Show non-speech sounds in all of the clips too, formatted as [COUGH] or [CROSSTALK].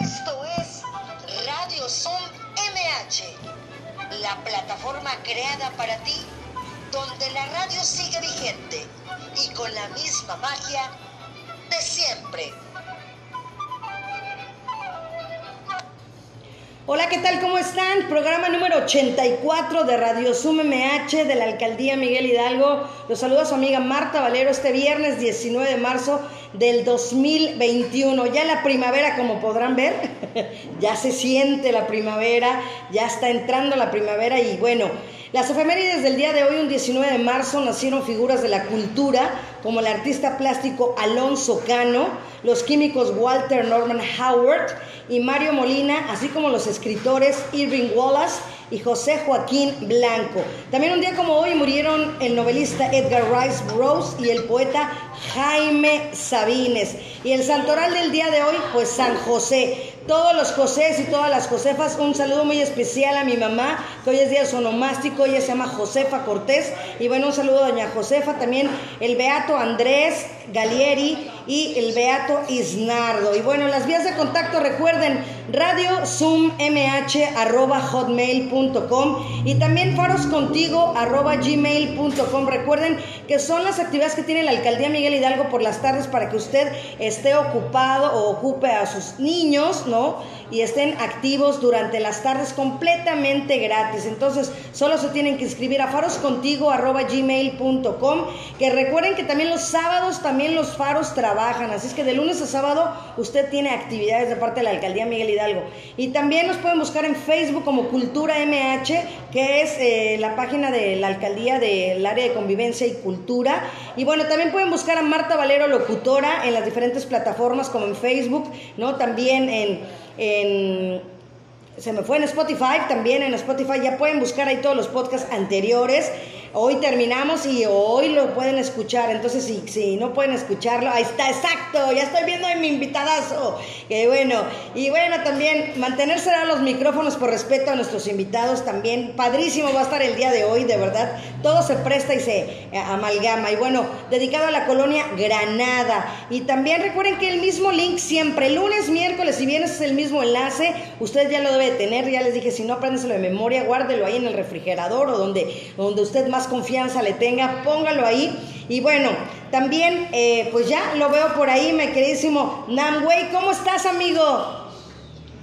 Esto es Radio Zoom MH, la plataforma creada para ti, donde la radio sigue vigente y con la misma magia de siempre. Hola, ¿qué tal? ¿Cómo están? Programa número 84 de Radio Zoom MH de la Alcaldía Miguel Hidalgo. Los saluda su amiga Marta Valero este viernes 19 de marzo del 2021. Ya la primavera, como podrán ver, [LAUGHS] ya se siente la primavera, ya está entrando la primavera y bueno, las efemérides del día de hoy, un 19 de marzo, nacieron figuras de la cultura como el artista plástico Alonso Cano, los químicos Walter Norman Howard y Mario Molina, así como los escritores Irving Wallace y José Joaquín Blanco. También un día como hoy murieron el novelista Edgar Rice Burroughs y el poeta Jaime Sabines. Y el santoral del día de hoy, pues San José. Todos los Josés y todas las Josefas, un saludo muy especial a mi mamá, que hoy es día sonomástico, ella se llama Josefa Cortés. Y bueno, un saludo a doña Josefa, también el Beato Andrés Galieri y el Beato Isnardo. Y bueno, las vías de contacto, recuerden, radio zoom mh arroba hotmail.com y también faroscontigo arroba gmail.com. Recuerden que son las actividades que tiene la alcaldía Miguel Hidalgo por las tardes para que usted esté ocupado o ocupe a sus niños, ¿no? Y estén activos durante las tardes completamente gratis. Entonces, solo se tienen que inscribir a faroscontigo.gmail.com. Que recuerden que también los sábados, también los faros trabajan. Así es que de lunes a sábado usted tiene actividades de parte de la alcaldía Miguel Hidalgo. Y también nos pueden buscar en Facebook como Cultura MH, que es eh, la página de la alcaldía del área de convivencia y cultura. Y bueno, también pueden buscar a Marta Valero Locutora en las diferentes plataformas como en Facebook, ¿no? También en, en se me fue en Spotify, también en Spotify ya pueden buscar ahí todos los podcasts anteriores. Hoy terminamos y hoy lo pueden escuchar. Entonces, si, si no pueden escucharlo, ahí está, exacto. Ya estoy viendo a mi invitadazo. Que bueno. Y bueno, también mantenerse a los micrófonos por respeto a nuestros invitados. También padrísimo va a estar el día de hoy, de verdad. Todo se presta y se eh, amalgama. Y bueno, dedicado a la colonia Granada. Y también recuerden que el mismo link siempre, lunes, miércoles y viernes es el mismo enlace. Usted ya lo debe tener. Ya les dije, si no, apréndeselo de memoria, guárdelo ahí en el refrigerador o donde, donde usted más confianza le tenga, póngalo ahí. Y bueno, también, eh, pues ya lo veo por ahí, mi queridísimo Namway. ¿Cómo estás, amigo?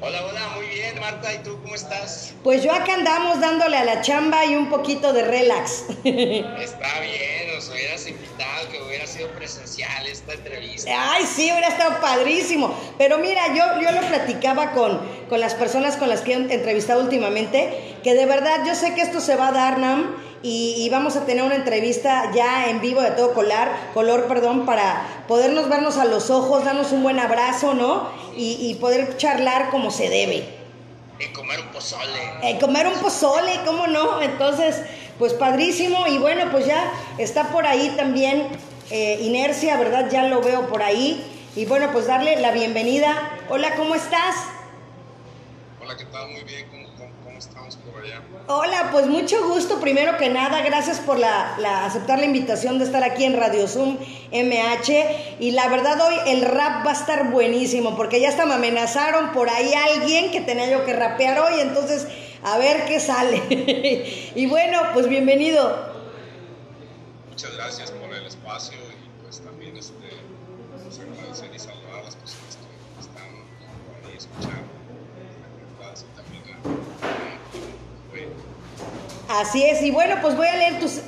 Hola, hola, muy bien, Marta. ¿Y tú cómo estás? Pues yo acá andamos dándole a la chamba y un poquito de relax. [LAUGHS] Está bien, nos hubieras invitado, que hubiera sido presencial esta entrevista. Ay, sí, hubiera estado padrísimo. Pero mira, yo, yo lo platicaba con, con las personas con las que he entrevistado últimamente, que de verdad yo sé que esto se va a dar, Nam y, vamos a tener una entrevista ya en vivo de todo color, color perdón, para podernos vernos a los ojos, darnos un buen abrazo, ¿no? Y, poder charlar como se debe. Y comer un pozole. Y comer un pozole, ¿cómo no? Entonces, pues padrísimo y bueno, pues ya está por ahí también eh, Inercia, ¿verdad? Ya lo veo por ahí. Y bueno, pues darle la bienvenida. Hola, ¿cómo estás? Hola, ¿qué tal? Muy bien, Hola, pues mucho gusto. Primero que nada, gracias por la, aceptar la invitación de estar aquí en Radio Zoom MH. Y la verdad hoy el rap va a estar buenísimo porque ya hasta me amenazaron por ahí alguien que tenía yo que rapear hoy. Entonces, a ver qué sale. [LAUGHS] y bueno, pues bienvenido. Muchas gracias por el espacio y pues también este, pues agradecer y saludar a las personas que están ahí escuchando. Así es, y bueno, pues voy a leer tus...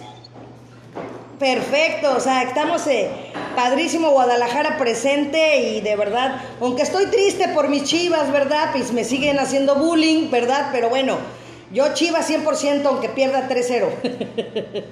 Perfecto, o sea, estamos eh, padrísimo Guadalajara presente y de verdad, aunque estoy triste por mis chivas, ¿verdad? Pues me siguen haciendo bullying, ¿verdad? Pero bueno, yo chivas 100% aunque pierda 3-0. [LAUGHS]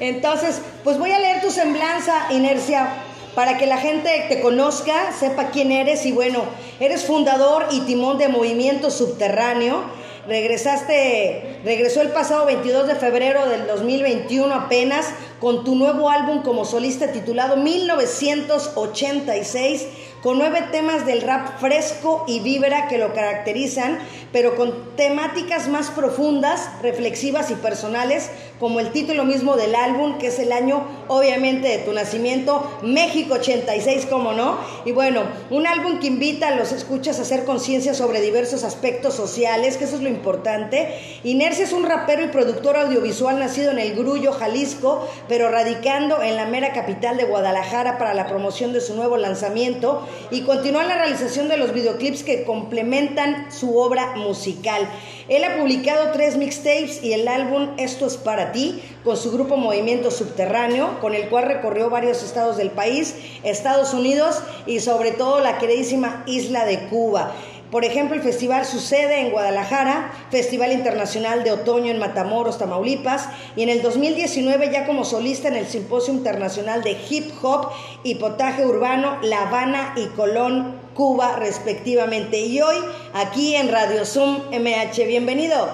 Entonces, pues voy a leer tu semblanza, Inercia, para que la gente te conozca, sepa quién eres y bueno, eres fundador y timón de Movimiento Subterráneo Regresaste, regresó el pasado 22 de febrero del 2021 apenas con tu nuevo álbum como solista titulado 1986 con nueve temas del rap fresco y vívera que lo caracterizan, pero con temáticas más profundas, reflexivas y personales, como el título mismo del álbum, que es el año obviamente de tu nacimiento, México 86, como no. Y bueno, un álbum que invita a los escuchas a hacer conciencia sobre diversos aspectos sociales, que eso es lo importante. Inercia es un rapero y productor audiovisual nacido en el Grullo, Jalisco, pero radicando en la mera capital de Guadalajara para la promoción de su nuevo lanzamiento y continúa la realización de los videoclips que complementan su obra musical. Él ha publicado tres mixtapes y el álbum Esto es para ti, con su grupo Movimiento Subterráneo, con el cual recorrió varios estados del país, Estados Unidos y sobre todo la queridísima isla de Cuba. Por ejemplo, el festival sucede en Guadalajara, Festival Internacional de Otoño en Matamoros, Tamaulipas, y en el 2019 ya como solista en el Simposio Internacional de Hip Hop y Potaje Urbano La Habana y Colón, Cuba, respectivamente. Y hoy aquí en Radio Zoom MH, bienvenido.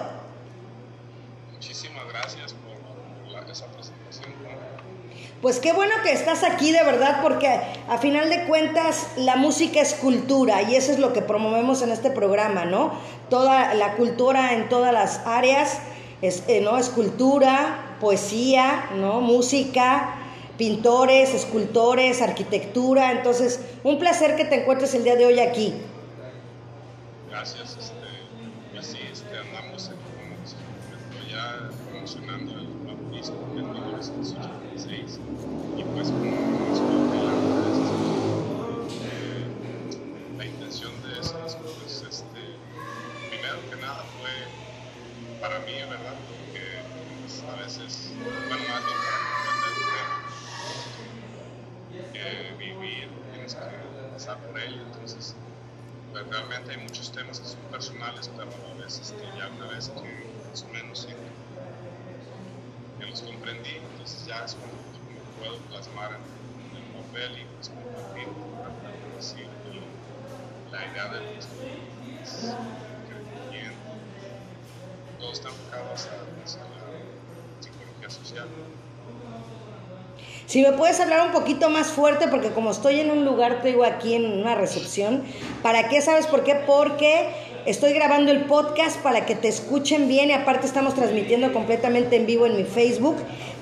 Muchísimas gracias por, esa presentación. Pues qué bueno que estás aquí de verdad, porque a final de cuentas la música es cultura y eso es lo que promovemos en este programa, ¿no? Toda la cultura en todas las áreas, es, eh, ¿no? Escultura, poesía, ¿no? Música, pintores, escultores, arquitectura. Entonces, un placer que te encuentres el día de hoy aquí. Gracias, este, así este, andamos ya promocionando el nuevo disco en 1986 y pues eh, la intención de eso disco pues este, primero que nada fue para mí, ¿verdad? Porque pues, a veces, bueno, más bien vivir, tienes que pasar por ello. Entonces, pues, realmente hay muchos temas que son personales, pero a vez este, ya una vez que más o menos que los comprendí, entonces ya es como, puedo plasmar en, el papel y pues compartir, la idea del todo está enfocado hacia, hacia la psicología social. Si me puedes hablar un poquito más fuerte, porque como estoy en un lugar, te digo aquí en una recepción, ¿para qué sabes por qué? Porque estoy grabando el podcast para que te escuchen bien y aparte estamos transmitiendo completamente en vivo en mi Facebook.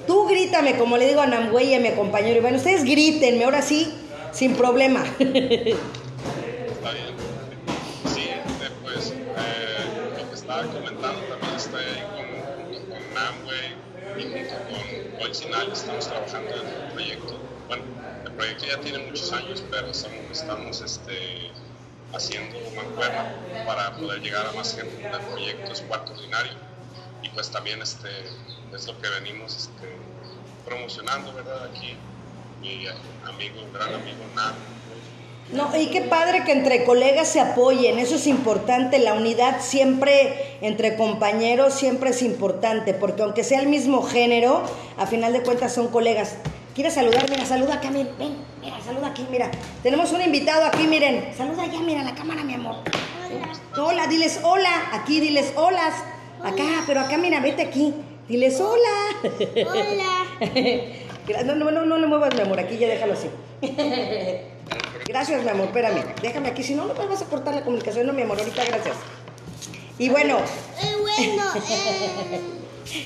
Tú grítame, como le digo a Namway y a mi compañero. Bueno, ustedes grítenme, ahora sí, sin problema. [LAUGHS] Está bien. Sí, este, pues eh, lo que estaba comentando también estoy ahí con, con Namway y junto con Bolsinal estamos trabajando en un proyecto. Bueno, el proyecto ya tiene muchos años, pero estamos, este, haciendo para poder llegar a más gente. El proyecto es ordinario y pues también este, es lo que venimos este, promocionando, ¿verdad? Aquí mi amigo, gran amigo no, y qué padre que entre colegas se apoyen, eso es importante, la unidad siempre entre compañeros siempre es importante, porque aunque sea el mismo género, a final de cuentas son colegas. ¿Quieres saludar? Mira, saluda acá, ven, ven, mira, saluda aquí, mira. Tenemos un invitado aquí, miren. Saluda ya, mira la cámara, mi amor. Hola. Hola, diles hola, aquí diles holas. Acá, pero acá, mira, vete aquí. Diles hola. Hola. [LAUGHS] no, no, no, no le muevas, mi amor, aquí ya déjalo así. [LAUGHS] Gracias, mi amor, espérame. Déjame aquí, si no, no me vas a cortar la comunicación, no, mi amor, ahorita gracias. Y bueno. Eh, bueno, eh.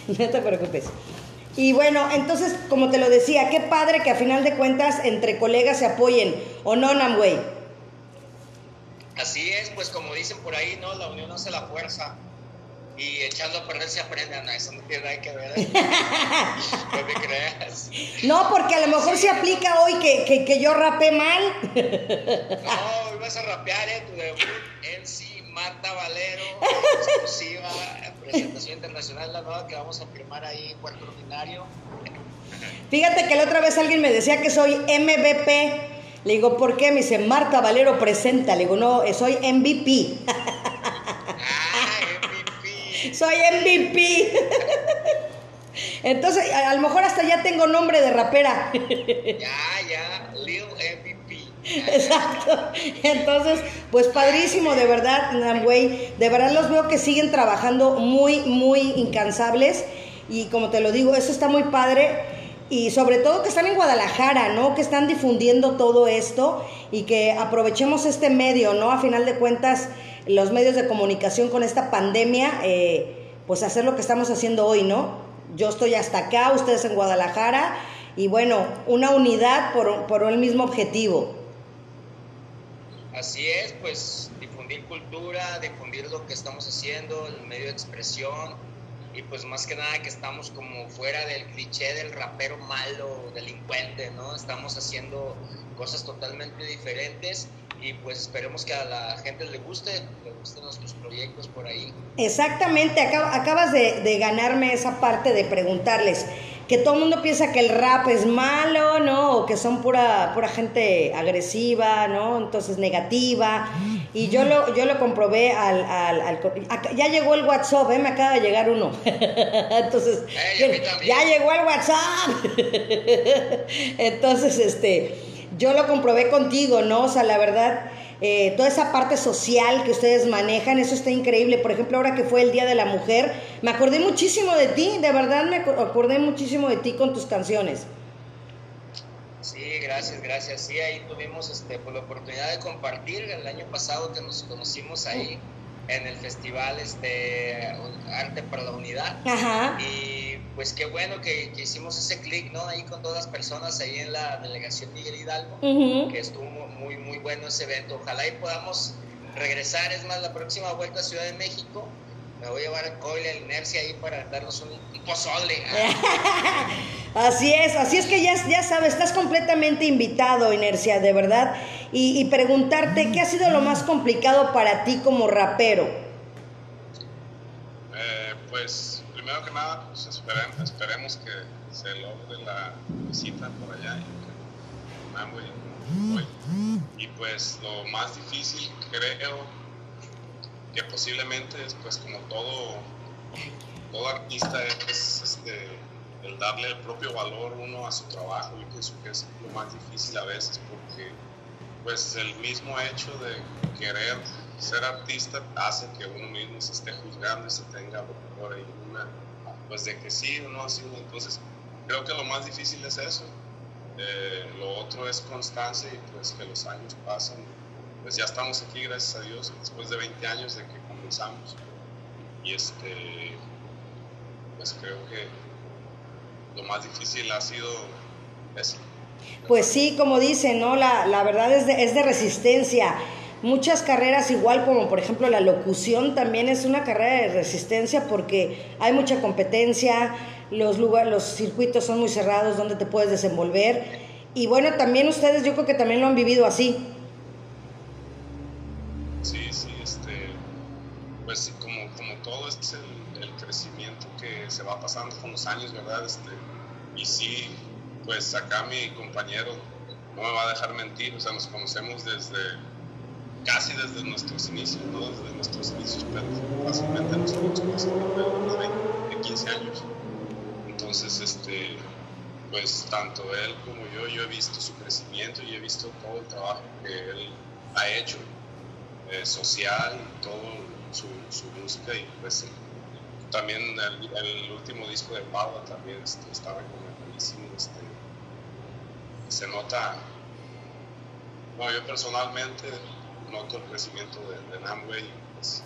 [LAUGHS] no te preocupes. Y bueno, entonces, como te lo decía, qué padre que a final de cuentas entre colegas se apoyen, ¿o no, Namway? Así es, pues como dicen por ahí, ¿no? La unión hace la fuerza y echando a perder se aprende, no, eso no tiene nada que ver. [LAUGHS] no te creas. No, porque a lo mejor se aplica hoy que, que, que yo rapé mal. no, [LAUGHS] hoy vas a rapear, ¿eh? Tu debut sí, Marta Valero, exclusiva, presentación internacional, la nueva que vamos a firmar ahí en Puerto Ordinario. Fíjate que la otra vez alguien me decía que soy MVP. Le digo, ¿por qué? Me dice, Marta Valero presenta. Le digo, no, soy MVP. [LAUGHS] Soy MVP. Entonces, a, lo mejor hasta ya tengo nombre de rapera. Ya, ya, Lil MVP. Exacto. Entonces, pues padrísimo, de verdad, Namway. De verdad los veo que siguen trabajando muy, muy incansables. Y como te lo digo, eso está muy padre. y sobre todo que están en Guadalajara, ¿no? Que están difundiendo todo esto y que aprovechemos este medio, ¿no? A final de cuentas, los medios de comunicación con esta pandemia, eh, pues hacer lo que estamos haciendo hoy, ¿no? Yo estoy hasta acá, ustedes en Guadalajara, y bueno, una unidad por, por el mismo objetivo. Así es, pues difundir cultura, difundir lo que estamos haciendo, el medio de expresión, y pues más que nada que estamos como fuera del cliché del rapero malo, delincuente, ¿no? Estamos haciendo cosas totalmente diferentes y pues esperemos que a la gente le guste, le gusten nuestros proyectos por ahí. Exactamente, acabas de, de ganarme esa parte de preguntarles que todo el mundo piensa que el rap es malo, ¿no? O que son pura, pura gente agresiva, ¿no? Entonces negativa. Y yo lo, yo lo comprobé al, al, Ya llegó el WhatsApp, ¿eh? Me acaba de llegar uno. [LAUGHS] Entonces, eh, ya llegó el WhatsApp. [LAUGHS] Entonces, este, yo lo comprobé contigo, ¿no? O sea, la verdad eh, toda esa parte social que ustedes manejan, eso está increíble. Por ejemplo, ahora que fue el Día de la Mujer, me acordé muchísimo de ti, de verdad me acordé muchísimo de ti con tus canciones. Sí, gracias, gracias. Sí, ahí tuvimos este, pues, la oportunidad de compartir el año pasado que nos conocimos ahí en el festival este Arte para la Unidad. Ajá. Y pues qué bueno que, hicimos ese clic, ¿no? Ahí con todas las personas ahí en la delegación Miguel Hidalgo, que estuvo muy, muy bueno ese evento. Ojalá y podamos regresar, es más, la próxima vuelta a Ciudad de México. Me voy a llevar a Coyle, a Inercia ahí para darnos un, pozole. [LAUGHS] así es, así es que ya, ya sabes, estás completamente invitado, Inercia, de verdad. Y, preguntarte, ¿qué ha sido lo más complicado para ti como rapero? Eh, pues, primero que nada, pues esperemos, esperemos que se logre la visita por allá y y pues lo más difícil creo que posiblemente es pues como todo, todo artista es este, el darle el propio valor uno a su trabajo. Yo pienso que es lo más difícil a veces porque pues el mismo hecho de querer ser artista hace que uno mismo se esté juzgando y se tenga por ahí una pues de que sí o no así entonces creo que lo más difícil es eso eh, lo otro es constancia y pues que los años pasan. Pues ya estamos aquí, gracias a Dios, después de 20 años de que comenzamos. Y este, pues creo que lo más difícil ha sido eso. Pues sí, como dicen, ¿no? La, la verdad es de, es de resistencia. Muchas carreras, igual como por ejemplo la locución, también es una carrera de resistencia porque hay mucha competencia, los, los circuitos son muy cerrados donde te puedes desenvolver. Y bueno, también ustedes yo creo que también lo han vivido así. Sí, sí, este, pues como, como todo es el, el, crecimiento que se va pasando con los años, ¿verdad? Este, y sí, pues acá mi compañero no me va a dejar mentir, o sea, nos conocemos desde casi desde nuestros inicios, no desde nuestros inicios, pero básicamente nos conocemos desde 15 años. Entonces, este, pues tanto él como yo, yo he visto su crecimiento y he visto todo el trabajo que él ha hecho, eh, social, todo su, su, música y pues también el, último disco de Paula también está recomendadísimo, este, se nota, no, yo personalmente noto el crecimiento de, de Namway, pues,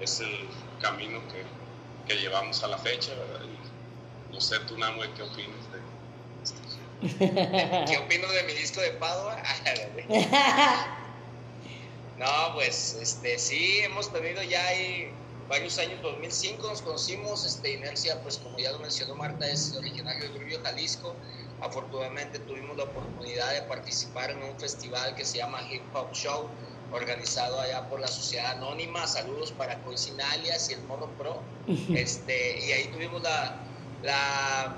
es el camino que que llevamos a la fecha, ¿verdad? no sé, tú, Namue, ¿qué opinas de ¿Qué opino de mi disco de Padua? [LAUGHS] no, pues, este, sí, hemos tenido ya ahí varios años, 2005 nos conocimos, este, Inercia, pues como ya lo mencionó Marta, es originario de Grubio, Jalisco. Afortunadamente tuvimos la oportunidad de participar en un festival que se llama Hip Hop Show, organizado allá por la Sociedad Anónima. Saludos para Coisinalias y el Morro Pro. Este, y ahí tuvimos la, la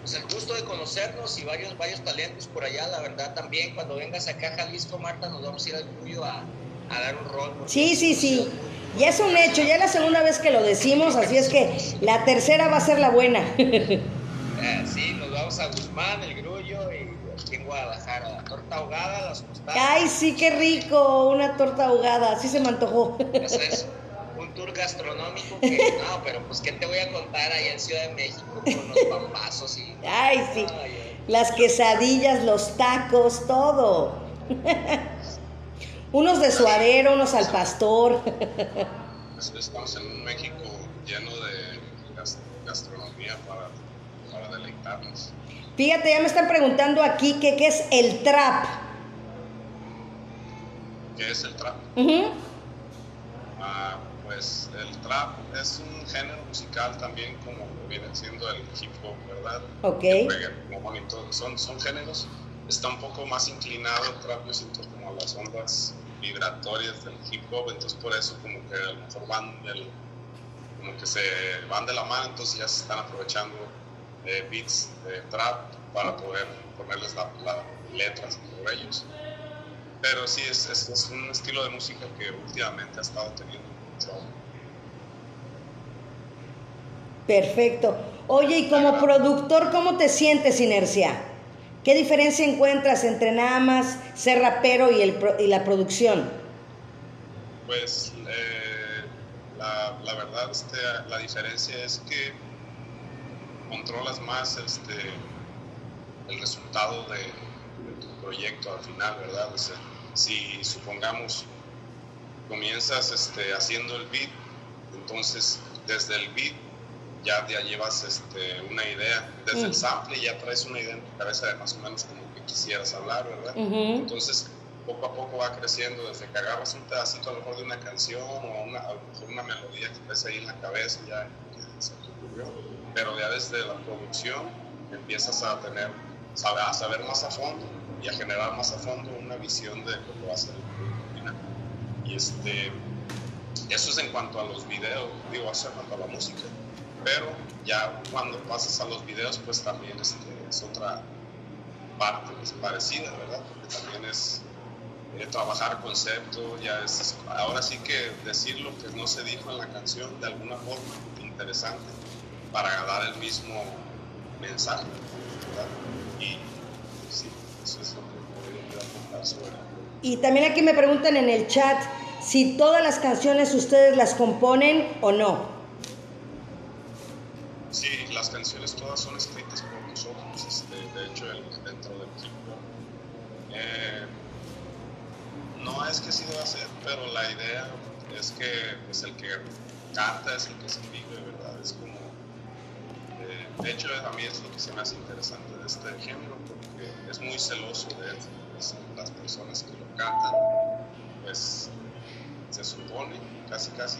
pues el gusto de conocernos y varios, varios talentos por allá. La verdad, también cuando vengas acá a Jalisco, Marta, nos vamos a ir al Cuyo a, a dar un rol. Sí, sí, sí. Ya es un hecho, ya es la segunda vez que lo decimos, así es que la tercera va a ser la buena. [LAUGHS] Eh, sí, a Guzmán, el Grullo y aquí en Guadalajara. La torta ahogada, las tostadas. Ay, sí, qué rico, una torta ahogada, así se me antojó. Eso es un tour gastronómico no, pero pues, ¿qué te voy a contar allá en Ciudad de México con los pambazos y. Ay, sí. Las quesadillas, los tacos, todo. unos de suadero, unos al pastor. Estamos en un México lleno de gastronomía para, para deleitarnos. Fíjate, ya me están preguntando aquí que qué es el trap. ¿Qué es el trap? ah, pues el trap es un género musical también como viene siendo el hip hop, ¿verdad? Ok. son, son géneros, está un poco más inclinado el trap, yo siento como a las ondas vibratorias del hip hop, entonces por eso como que a lo mejor van como que se van de la mano, entonces ya se están aprovechando eh, beats de trap para poder ponerles las letras por ellos. Pero sí, es, es, un estilo de música que últimamente ha estado teniendo mucho. Perfecto. Oye, y como productor, ¿cómo te sientes, Inercia? ¿Qué diferencia encuentras entre nada más ser rapero y, el, y la producción? Pues eh, la, la, verdad, este, la diferencia es que controlas más este, el resultado de, tu proyecto al final, ¿verdad? si supongamos comienzas este, haciendo el beat, entonces desde el beat ya, ya llevas este, una idea, desde el sample ya traes una idea en tu cabeza de más o menos como que quisieras hablar, ¿verdad? Entonces poco a poco va creciendo desde que agarras un pedacito a lo mejor de una canción o una, a lo mejor una melodía que traes ahí en la cabeza ya se te ocurrió, pero ya desde la producción empiezas a tener, a saber más a fondo y a generar más a fondo una visión de lo que va a ser el final. Y este, eso es en cuanto a los videos, digo, eso en cuanto a la música. Pero ya cuando pasas a los videos, pues también este, es otra parte parecida, ¿verdad? Porque también es eh, trabajar concepto, ya es, ahora sí que decir lo que no se dijo en la canción de alguna forma interesante para dar el mismo mensaje, ¿verdad? Y sí, eso es lo que podría contar sobre y también aquí me preguntan en el chat si todas las canciones ustedes las componen o no. Sí, las canciones todas son escritas por nosotros, este, de hecho dentro del equipo. Eh, no es que sí deba ser, pero la idea es que pues, el que canta es el que escribe, ¿verdad? Es como, de hecho a mí es lo que se me hace interesante de este género, porque es muy celoso de las personas que lo cantan, pues se supone, casi casi,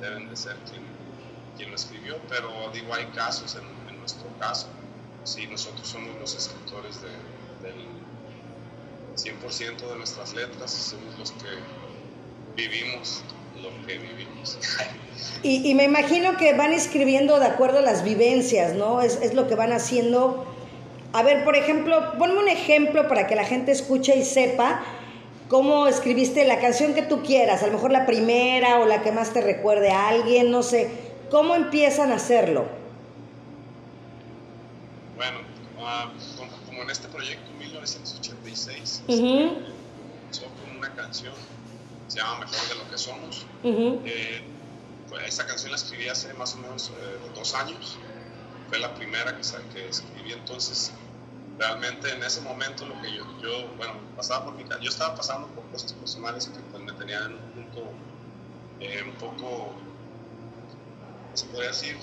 deben de ser quien, quien lo escribió, pero digo, hay casos, en, en nuestro caso, si nosotros somos los escritores de, del 100% de nuestras letras, somos los que vivimos lo que vivimos. Y, y, me imagino que van escribiendo de acuerdo a las vivencias, ¿no? Es, es lo que van haciendo a ver, por ejemplo, ponme un ejemplo para que la gente escuche y sepa cómo escribiste la canción que tú quieras, a lo mejor la primera o la que más te recuerde a alguien, no sé. ¿Cómo empiezan a hacerlo? Bueno, ah, como, en este proyecto 1986, empezó con una canción, se llama Mejor de lo que somos. Eh, pues esta canción la escribí hace más o menos eh, dos años. Fue la primera que, que escribí entonces realmente en ese momento lo que yo, yo bueno, pasaba por mi yo estaba pasando por cosas personales que pues, me tenían en un punto eh, un poco, se podría decir,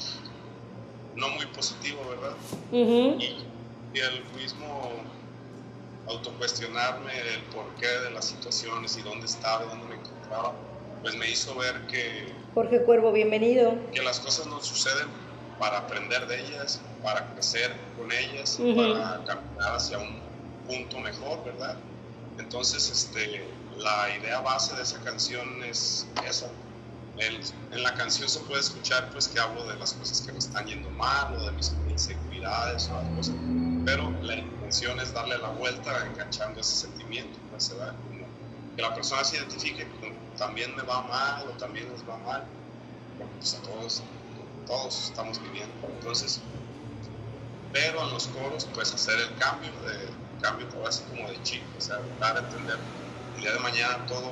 no muy positivo, ¿verdad? y, el mismo autocuestionarme el porqué de las situaciones y dónde estaba, dónde me encontraba, pues me hizo ver que... Jorge Cuervo, bienvenido. Que las cosas no suceden para aprender de ellas, para crecer con ellas, para caminar hacia un punto mejor, ¿verdad? Entonces, este, la idea base de esa canción es esa. en la canción se puede escuchar pues que hablo de las cosas que me están yendo mal o de mis inseguridades o algo así, pero la es darle la vuelta enganchando ese sentimiento, que la persona se identifique con también me va mal o también nos va mal, pues a todos todos estamos viviendo. Entonces, pero en los coros, pues hacer el cambio, de, cambio así como de chip, o sea, dar a entender el día de mañana todo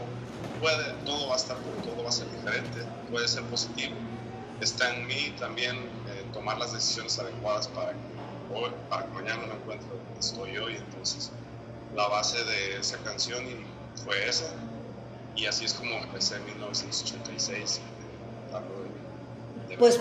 puede, todo va a estar, todo va a ser diferente, puede ser positivo, está en mí también eh, tomar las decisiones adecuadas para que, hoy, mañana me encuentre donde estoy hoy. Entonces, la base de esa canción fue esa. Y así es como empecé en 1986, de, de pues,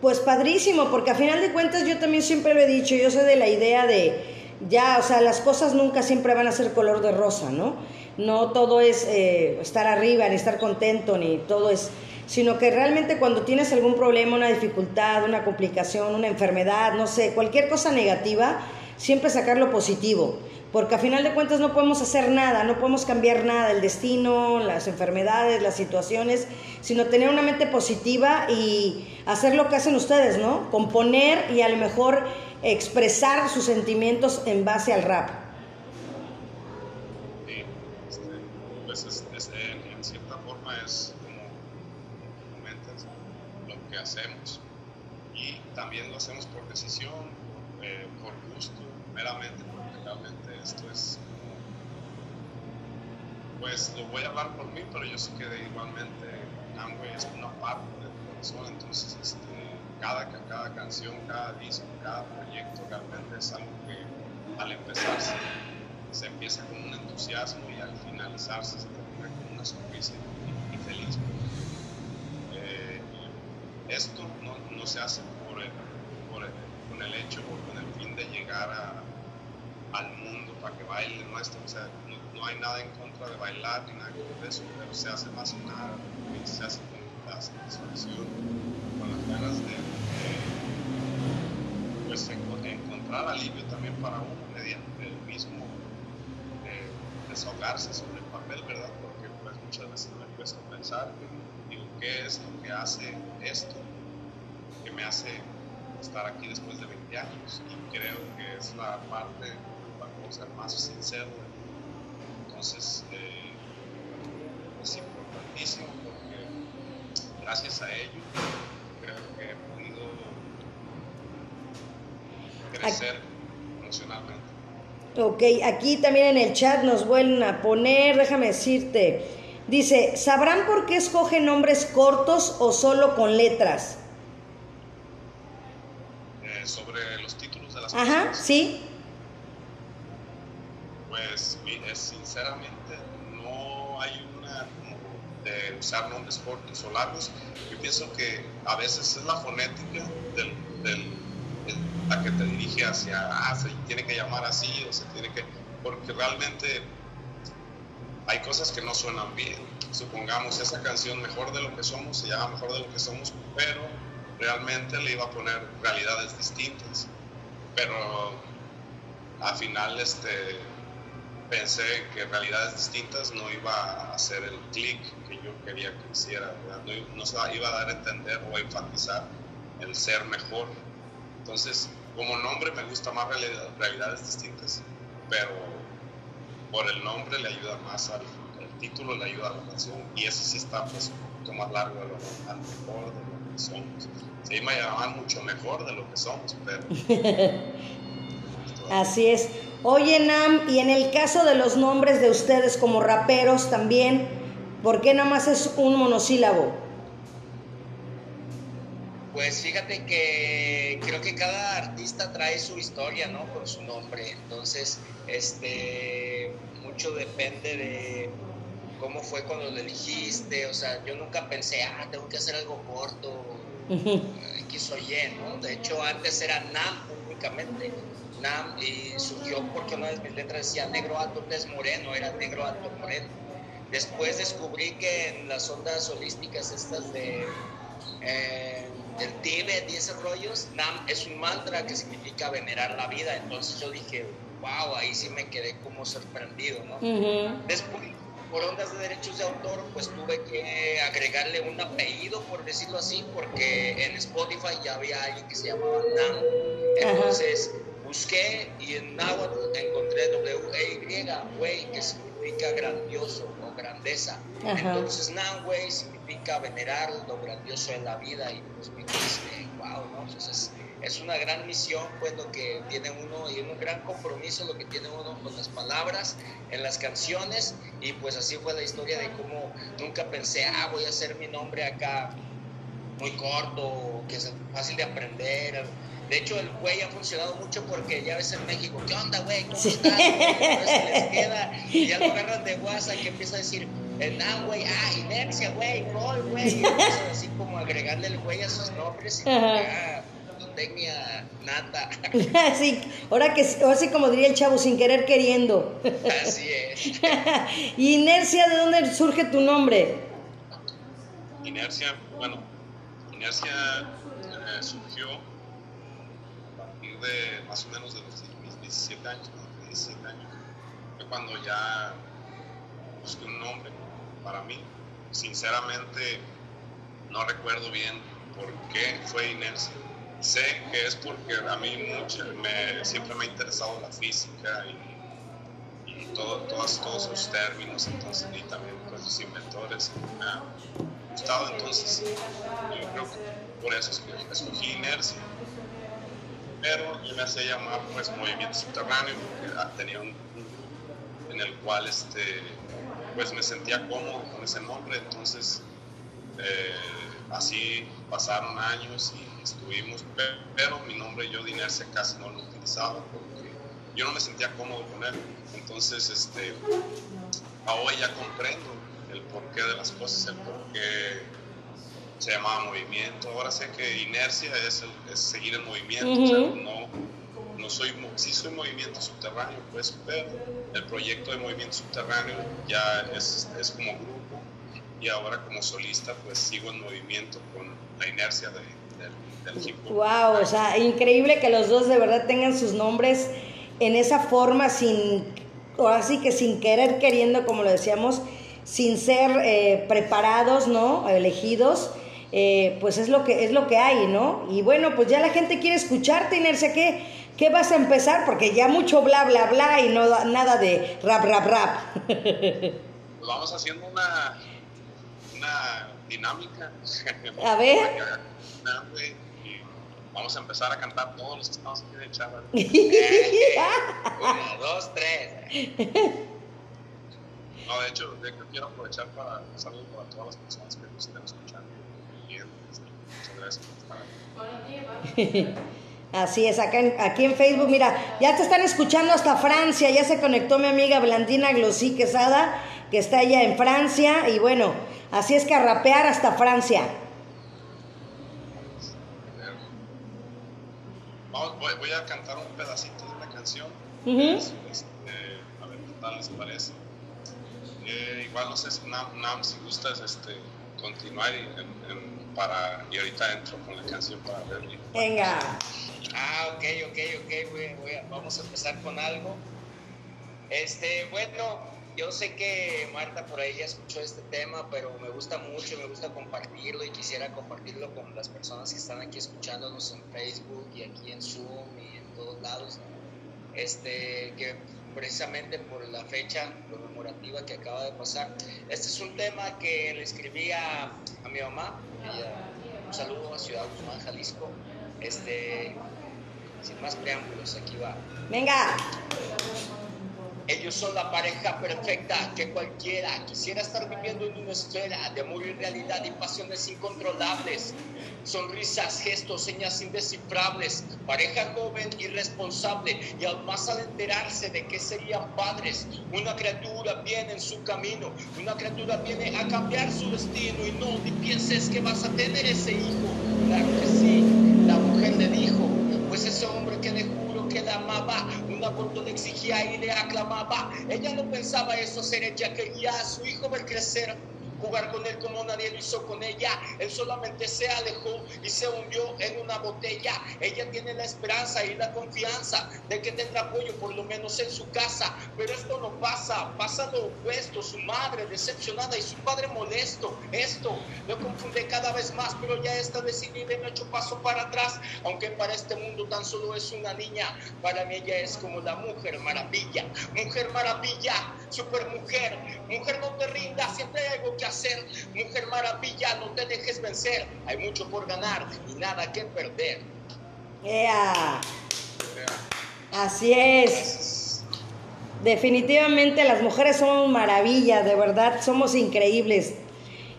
pues padrísimo, porque a final de cuentas yo también siempre lo he dicho, yo soy de la idea de ya, o sea, las cosas nunca siempre van a ser color de rosa, ¿no? No todo es eh, estar arriba, ni estar contento, ni todo es, sino que realmente cuando tienes algún problema, una dificultad, una complicación, una enfermedad, no sé, cualquier cosa negativa, siempre sacar lo positivo, porque a final de cuentas no podemos hacer nada, no podemos cambiar nada, el destino, las enfermedades, las situaciones, sino tener una mente positiva y hacer lo que hacen ustedes, ¿no? Componer y a lo mejor expresar sus sentimientos en base al rap. Sí, este, pues es, en cierta forma es como comentas lo que hacemos y también lo hacemos por decisión, eh, por gusto, meramente, porque realmente esto es pues lo voy a hablar por mí, pero yo sé que igualmente Amway es una parte del corazón, entonces este, cada, cada canción, cada disco, cada proyecto realmente es algo que al empezarse se empieza con un entusiasmo y al finalizarse se termina con una sonrisa y, feliz. Esto no, se hace por el, por el, con el hecho o con el fin de llegar al mundo para que baile nuestro, o sea, no, no, hay nada en contra de bailar ni nada de eso, pero se hace más que nada, se hace con la satisfacción, con las ganas de pues encontrar alivio también para uno mediante el mismo eh, desahogarse sobre el papel, ¿verdad? Porque pues muchas veces me cuesta pensar, digo, ¿qué es lo que hace esto? que me hace estar aquí después de 20 años? Y creo que es la parte, para ser más sincero, entonces eh, es importantísimo porque gracias a ello creo que crecer emocionalmente. Ok, aquí también en el chat nos vuelven a poner, déjame decirte, dice, ¿sabrán por qué escogen nombres cortos o solo con letras? Eh, sobre los títulos de las Ajá, sí. Pues sinceramente no hay una de usar nombres cortos o largos. Yo pienso que a veces es la fonética del la que te dirige hacia, ah, se tiene que llamar así o se tiene que, porque realmente hay cosas que no suenan bien. Supongamos esa canción Mejor de lo que somos se llama Mejor de lo que somos, pero realmente le iba a poner realidades distintas. Pero al final este, pensé que realidades distintas no iba a hacer el clic que yo quería que hiciera, no, no iba a dar a entender o a enfatizar el ser mejor entonces, como nombre me gusta más realidades distintas, pero por el nombre le ayuda más al el título, le ayuda a la canción, y eso sí está pues un poquito más largo de lo mejor de lo que somos. Sí, me llaman mucho mejor de lo que somos, pero... [LAUGHS] Así es. Oye, Nam, y en el caso de los nombres de ustedes como raperos también, ¿por qué más es un monosílabo? Pues fíjate que creo que cada artista trae su historia, ¿no? Con su nombre. Entonces, este, mucho depende de cómo fue cuando lo elegiste. O sea, yo nunca pensé, ah, tengo que hacer algo corto, X o Y, ¿no? De hecho, antes era NAM únicamente. NAM y surgió porque una de mis letras decía negro alto, tez moreno, era negro alto moreno. Después descubrí que en las ondas holísticas estas de... Eh, el Tíbet y esos rollos, Nam es un mantra que significa venerar la vida. Entonces yo dije, wow, ahí sí me quedé como sorprendido, ¿no? Después, por ondas de derechos de autor, pues tuve que agregarle un apellido, por decirlo así, porque en Spotify ya había alguien que se llamaba Nam. Entonces busqué y en náhuatl encontré W-E-Y, güey, que significa grandioso o grandeza. Entonces güey, significa venerar lo grandioso en la vida y pues dice, wow, ¿no? Entonces es una gran misión, pues lo que tiene uno y un gran compromiso lo que tiene uno con las palabras en las canciones y pues así fue la historia de cómo nunca pensé, ah, voy a hacer mi nombre acá muy corto, que es fácil de aprender. De hecho, el güey ha funcionado mucho porque ya ves en México, ¿qué onda, güey? ¿Cómo estás? Entonces se les [LAUGHS] queda y ya lo agarran de WhatsApp que empieza a decir, el now, güey, ah, inercia, güey, gol, güey. Y empiezan así como agregarle el güey a sus nombres y ya, tecnia nata. [LAUGHS] sí, ahora que, ahora sí como diría el chavo, sin querer queriendo. Así es. ¿Y [LAUGHS] inercia, de dónde surge tu nombre? Inercia, bueno, inercia eh, surgió de más o menos de los mis 17 años, ¿no? 17 años. Fue cuando ya busqué un nombre para mí. Sinceramente, no recuerdo bien por qué fue inercia. Sé que es porque a mí mucho, me, siempre me ha interesado la física y, y todo, todos, todos sus términos, entonces, y también pues, los inventores. Me ha gustado, entonces yo creo que por eso escogí inercia. Pero yo me hacía llamar pues movimiento subterráneo porque tenía un en el cual este, pues me sentía cómodo con ese nombre, entonces eh, así pasaron años y estuvimos, pero mi nombre yo de inercia casi no lo utilizaba porque yo no me sentía cómodo con él, entonces este, ahora ya comprendo el porqué de las cosas, el porqué se llamaba movimiento, ahora sé que inercia es, el, es seguir el movimiento, uh -huh. o sea, no, no soy, sí soy movimiento subterráneo, pues, pero el proyecto de movimiento subterráneo ya es, es como grupo y ahora como solista pues sigo en movimiento con la inercia de, de, del hip hop. Wow, o sea, increíble que los dos de verdad tengan sus nombres en esa forma sin, ahora sí que sin querer queriendo, como lo decíamos, sin ser eh, preparados, ¿no? Elegidos. Eh, pues es lo que es lo que hay, ¿no? Y bueno, pues ya la gente quiere escucharte, Inercia, ¿qué, ¿qué vas a empezar? Porque ya mucho bla bla bla y no nada de rap rap rap. Pues vamos haciendo una, una dinámica. A ver. Vamos a empezar a cantar todos los que estamos aquí de Chava. [LAUGHS] Uno, dos, tres. No, de hecho, de hecho, quiero aprovechar para saludar para todas las personas que nos estén escuchando. Muchas gracias por estar [LAUGHS] Así es, acá en, aquí en Facebook, mira, ya te están escuchando hasta Francia, ya se conectó mi amiga Blandina Glosí Quesada, que está allá en Francia, y bueno, así es que a rapear hasta Francia. Vamos, voy, voy, a cantar un pedacito de una canción, uh -huh. es, es, a ver qué tal les parece. Eh, igual no sé si Nam, Nam si gustas este, continuar en, en, para, y ahorita entro con la canción para ver. Venga. Ah, ok, ok, ok, voy, voy a, vamos a empezar con algo. Este, bueno, yo sé que Marta por ahí ya escuchó este tema, pero me gusta mucho, me gusta compartirlo y quisiera compartirlo con las personas que están aquí escuchándonos en Facebook y aquí en Zoom y en todos lados. Este, que precisamente por la fecha conmemorativa que acaba de pasar. Este es un tema que le escribí a, a mi mamá, un saludo a Ciudad Guzmán, Jalisco. Este, sin más preámbulos, aquí va. Venga. Ellos son la pareja perfecta que cualquiera quisiera estar viviendo en una esfera de amor y realidad y pasiones incontrolables. Sonrisas, gestos, señas indescifrables. Pareja joven y responsable. Y aún más al enterarse de que serían padres. Una criatura viene en su camino. Una criatura viene a cambiar su destino. Y no, ni pienses que vas a tener ese hijo. Claro que sí. La mujer le dijo, pues ese hombre que le juro que la amaba, un aborto le exigía y le aclamaba. Ella no pensaba eso hacer, ella quería a su hijo ver crecer jugar con él como nadie lo hizo con ella. Él solamente se alejó y se hundió en una botella. Ella tiene la esperanza y la confianza de que tendrá apoyo por lo menos en su casa. Pero esto no pasa, pasa lo opuesto. Su madre decepcionada y su padre molesto. Esto lo confunde cada vez más, pero ya está decidida ha hecho paso para atrás. Aunque para este mundo tan solo es una niña, para mí ella es como la mujer maravilla. Mujer maravilla, super mujer. Mujer no te rindas, siempre hay algo que hacer. Mujer maravilla, no te dejes vencer. Hay mucho por ganar y nada que perder. Yeah. Así es. Definitivamente las mujeres somos maravillas, de verdad, somos increíbles.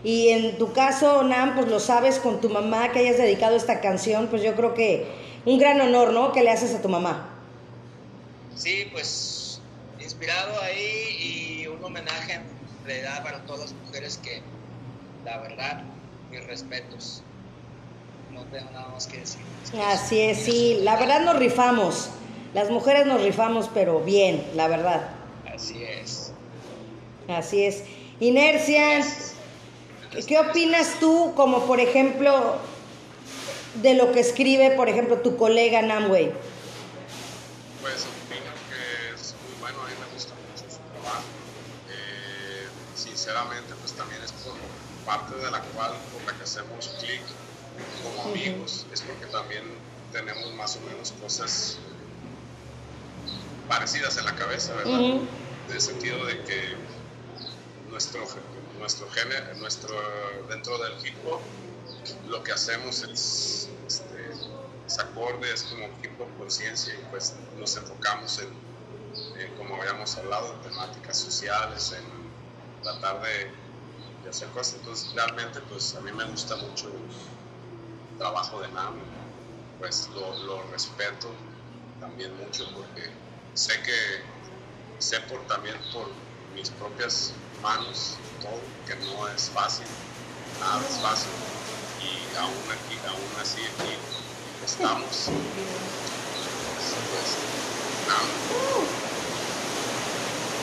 Y en tu caso, Nam, pues lo sabes con tu mamá que hayas dedicado esta canción, pues yo creo que un gran honor, ¿no? Que le haces a tu mamá. Sí, pues inspirado ahí y un homenaje en realidad para todas las mujeres que, la verdad, mis respetos. No tengo nada más que decir. Así es, sí, la verdad nos rifamos. Las mujeres nos rifamos, pero bien, la verdad. Así es. Así es. Inercia, ¿qué opinas tú, como por ejemplo, de lo que escribe, por ejemplo, tu colega Namway? Pues opino que es muy bueno, a mí me gusta mucho su trabajo. Eh, sinceramente, pues también es por parte de la cual, por la que hacemos clic como amigos, es porque también tenemos más o menos cosas parecidas en la cabeza, ¿verdad? En el sentido de que nuestro, nuestro género, nuestro, dentro del hip hop, lo que hacemos es, este, es acorde, es como hip hop conciencia y pues nos enfocamos en, como habíamos hablado, en temáticas sociales, en tratar de, de, hacer cosas. Entonces realmente pues a mí me gusta mucho el trabajo de NAM, pues lo, lo respeto también mucho porque sé que sé por también por mis propias manos todo que no es fácil nada es fácil. Y aún aquí aún así aquí estamos. Pues, pues nada.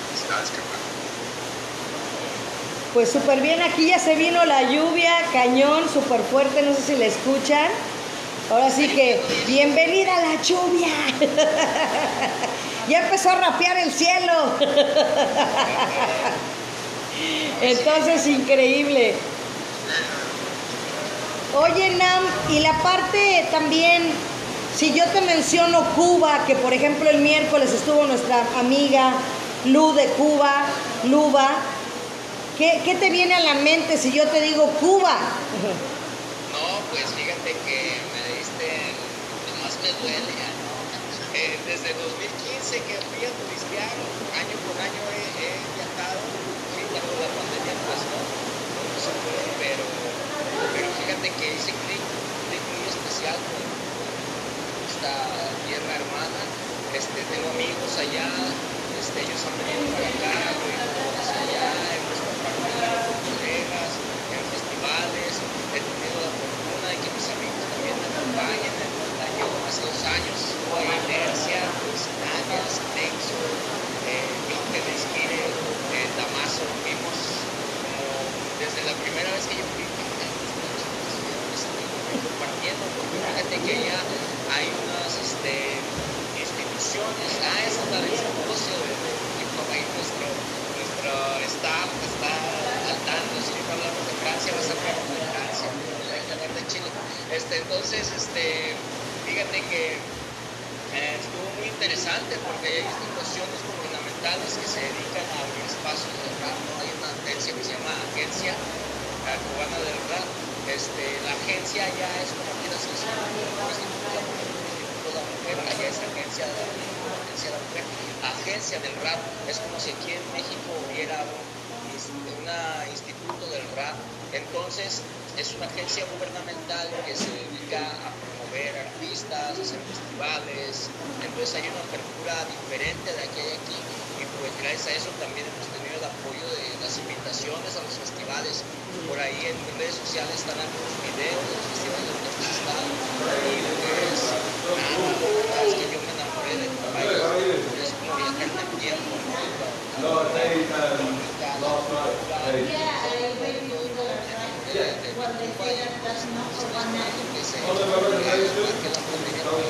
Felicidades que pues súper bien, aquí ya se vino la lluvia, cañón, súper fuerte, no sé si la escuchan. Ahora sí que, bienvenida a la lluvia. [LAUGHS] ya empezó a rapear el cielo. [LAUGHS] Entonces, increíble. Oye, Nam, y la parte también, si yo te menciono Cuba, que por ejemplo el miércoles estuvo nuestra amiga Lu de Cuba, Luba, ¿qué, te viene a la mente si yo te digo Cuba? No, pues fíjate que me diste, más me duele ¿no? [LAUGHS] Eh, desde 2015 que fui a turistear, año por año he, he viajado, sí, cuando la pandemia pues no, no se pero, pero fíjate que hice clic, clic muy especial con esta tierra hermana, este, tengo amigos allá, este, ellos han venido para acá, hacia allá, hemos compartido con colegas, en festivales, he tenido la fortuna de que mis amigos también me acompañen en el año, hace dos años, estuvo ahí Inercia, Nadias, Nexo, eh, Minte de Esquire, eh, Damaso, vimos como desde la primera vez que yo fui, porque fíjate que ya hay unas este, instituciones, ah, esa es la del simposio de, de, de nuestro, nuestro staff está al tanto, si hablamos de Francia, va a ser de Francia, hay que hablar de Chile. Este, entonces, este, fíjate que eh, estuvo muy interesante porque hay instituciones gubernamentales que se dedican a abrir espacios de rap. Hay una agencia que se llama Agencia Cubana del Rap. Este, la agencia ya es como agencia del rap, es como si aquí en México hubiera un instituto del rap, entonces es una agencia gubernamental que se dedica a promover artistas, a hacer festivales, entonces hay una apertura diferente de aquí a aquí y pues gracias a eso también hemos tenido apoyo de las invitaciones a los festivales, por ahí en mis redes sociales están algunos videos de los festivales donde hemos estado y pues nada, la verdad es que yo me enamoré de mi país, es como viajar en el tiempo, ¿no?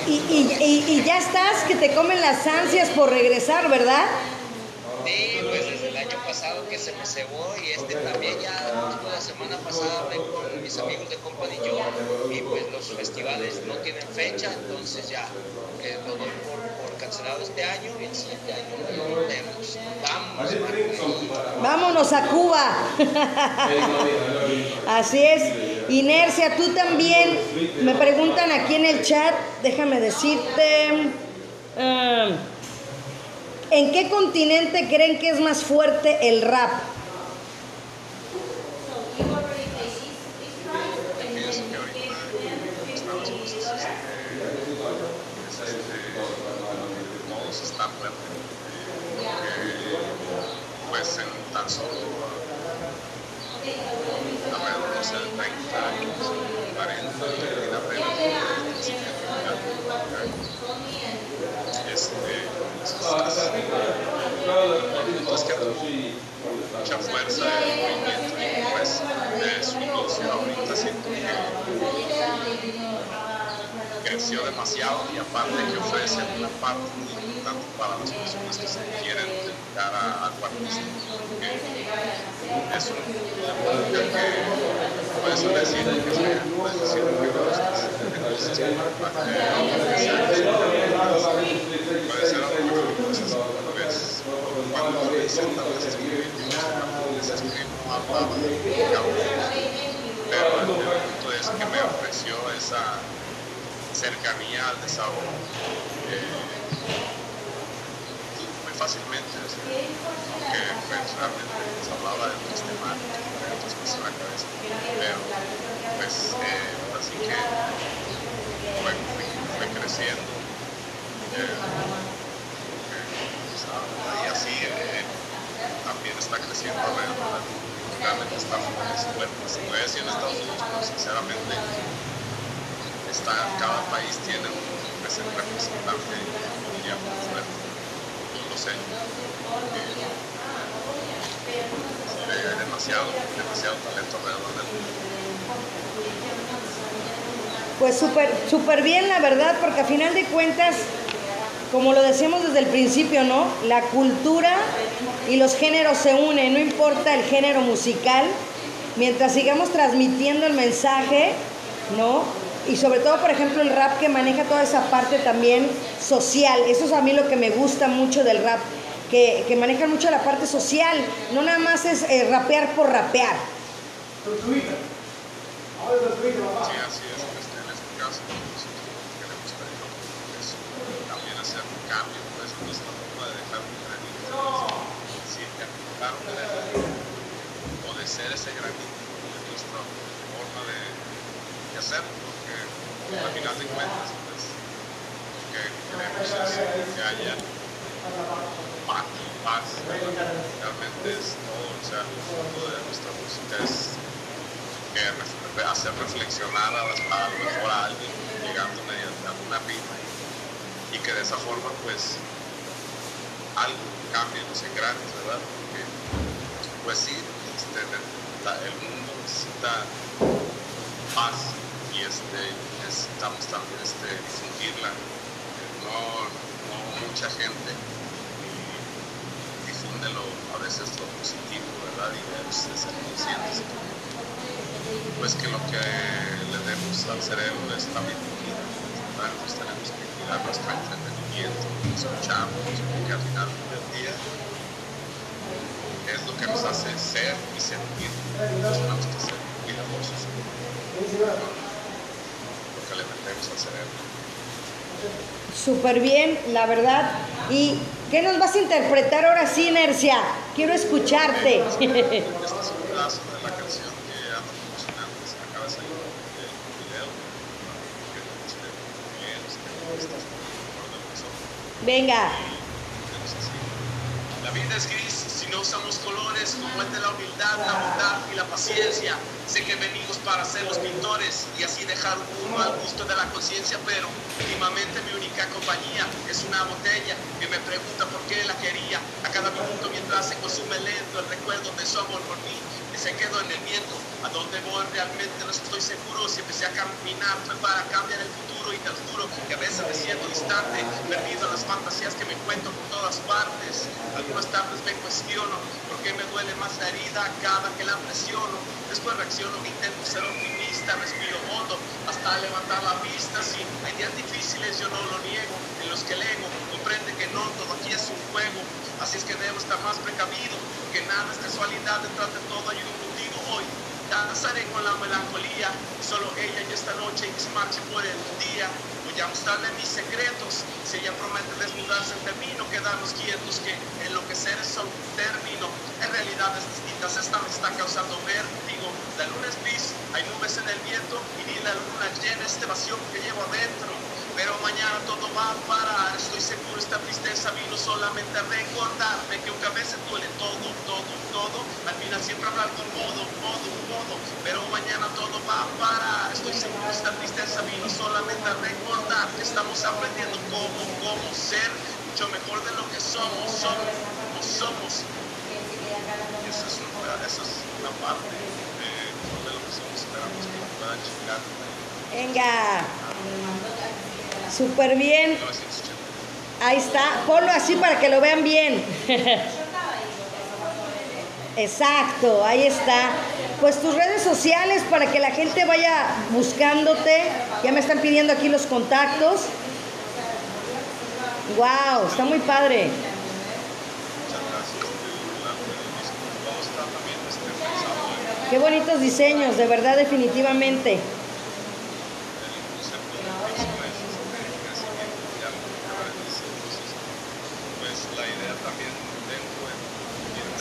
Y, y, y, y, ya estás, que te comen las ansias por regresar, ¿verdad? Sí, que se me cebó y este también ya la semana pasada hablé con mis amigos de Company Yo y pues los festivales no tienen fecha, entonces ya eh, lo doy por, por, cancelado este año y el siguiente año lo vemos. Vamos. Vámonos a Cuba. Así es. Inercia, tú también. Me preguntan aquí en el chat, déjame decirte. Um, ¿En qué continente creen que es más fuerte el rap? Este, mucha fuerza de movimiento y pues su inicio ahorita siento que creció demasiado y aparte que ofrece una parte muy importante para las personas que se quieren dedicar a, algo artístico. Es un que puedes decir que es real, puedes decir que estás entonces puede ser entonces pues cuando no hablaba de pero el punto es que me ofreció esa cercanía al desahogo eh, muy fácilmente, aunque pues, realmente se hablaba de otros temas, de otras cosas en la cabeza, pero pues eh, así que fue, fue, creciendo. Eh, y así eh, también está creciendo alrededor realmente está muy fuerte. Se puede decir en Estados Unidos, pero sinceramente está, cada país tiene un representante, diría, muy fuerte. No lo sé. Eh, hay demasiado, demasiado talento alrededor del mundo. Pues súper super bien, la verdad, porque a final de cuentas, como lo decíamos desde el principio, ¿no? La cultura y los géneros se unen, no importa el género musical, mientras sigamos transmitiendo el mensaje, ¿no? y sobre todo, por ejemplo, el rap que maneja toda esa parte también social. Eso es a mí lo que me gusta mucho del rap, que, que maneja mucho la parte social. No nada más es eh, rapear por rapear. Sí, así es. Este, en este caso, nosotros queremos es también hacer un cambio, pues, en nuestra forma de dejar un granito. Sí, dejar un granito o de ser ese granito, es nuestra forma de, de hacerlo al final de cuentas, pues, lo que queremos es que haya paz, paz. Realmente es todo, o sea, el fondo de nuestra música es que hacer reflexionar a, a lo mejor a alguien llegando mediante alguna rima y, que de esa forma, pues, algo cambie, no sé, grandes, ¿verdad? Porque, pues sí, este, el mundo necesita paz y este necesitamos también este, difundirla. No, no mucha gente difunde lo, a veces lo positivo, ¿verdad? Y debemos ser conscientes. Pues que lo que le demos al cerebro es también tenemos que cuidar nuestro entretenimiento, escuchamos, porque al final del día es lo que nos hace ser y sentir. Entonces tenemos que ser cuidadosos le metemos al cerebro. Súper bien, la verdad. ¿Y qué nos vas a interpretar ahora sí, Inercia? Quiero escucharte. Este es un pedazo de la canción que ando promocionando, se acaba de salir el video. Venga. La vida es gris si no usamos colores como de la humildad, la bondad y la paciencia. Sé que venimos para ser los pintores y así dejar un mundo al gusto de la conciencia, pero últimamente mi única compañía es una botella que me pregunta por qué la quería. A cada minuto mientras se consume lento el recuerdo de su amor por mí, y se quedó en el viento. A dónde voy realmente no estoy seguro. Si empecé a caminar fue para cambiar el futuro y te juro que a veces me siento distante, perdido en las fantasías que me cuento por todas partes. Algunas tardes me cuestiono por qué me duele más la herida cada que la presiono. Después reacciono, intento ser optimista, respiro hondo hasta levantar la vista. Sí, hay días difíciles, yo no lo niego. En los que leo, comprende que no todo aquí es un juego. Así es que debo estar más precavido, que nada es casualidad. Detrás de todo hay un motivo hoy. Danzaré con la melancolía, solo ella y esta noche y por el día. Voy a mostrarle mis secretos. Si ella promete desnudarse ante mí, no quedarnos quietos, que enloquecer es solo un término. En realidades distintas, esta me está causando vértigo. La luna es gris, hay nubes en el viento y ni la luna llena este vacío que llevo adentro. pero mañana todo va a parar. Estoy seguro esta tristeza vino solamente a recordarme que aunque a veces duele todo, todo, todo, al final siempre habrá algún modo, modo, modo, pero mañana todo va a parar. Estoy seguro esta tristeza vino solamente a recordar que estamos aprendiendo cómo, cómo ser mucho mejor de lo que somos, somos, como somos. Y esa es una, esa es una parte de, de lo que somos, esperamos que puedan checar. Venga. Súper bien. 1980. Ahí está. Ponlo así para que lo vean bien. [LAUGHS] Exacto, ahí está. Pues tus redes sociales para que la gente vaya buscándote. Ya me están pidiendo aquí los contactos. Wow, está muy padre. Este, Qué bonitos diseños, de verdad, definitivamente. el concepto del disco es este, crecimiento y algo que va a decir. Entonces, pues la idea también dentro de tiene una Está cosa- muy padre. En realidad se llama- se iba a llamar entonces terminó llamándose Pequeño de Renacimiento. Pero toda la, la idea de todo pues, es el crecimiento y es el renacimiento a la vez. Por eso es el- la guitarra, el canto, y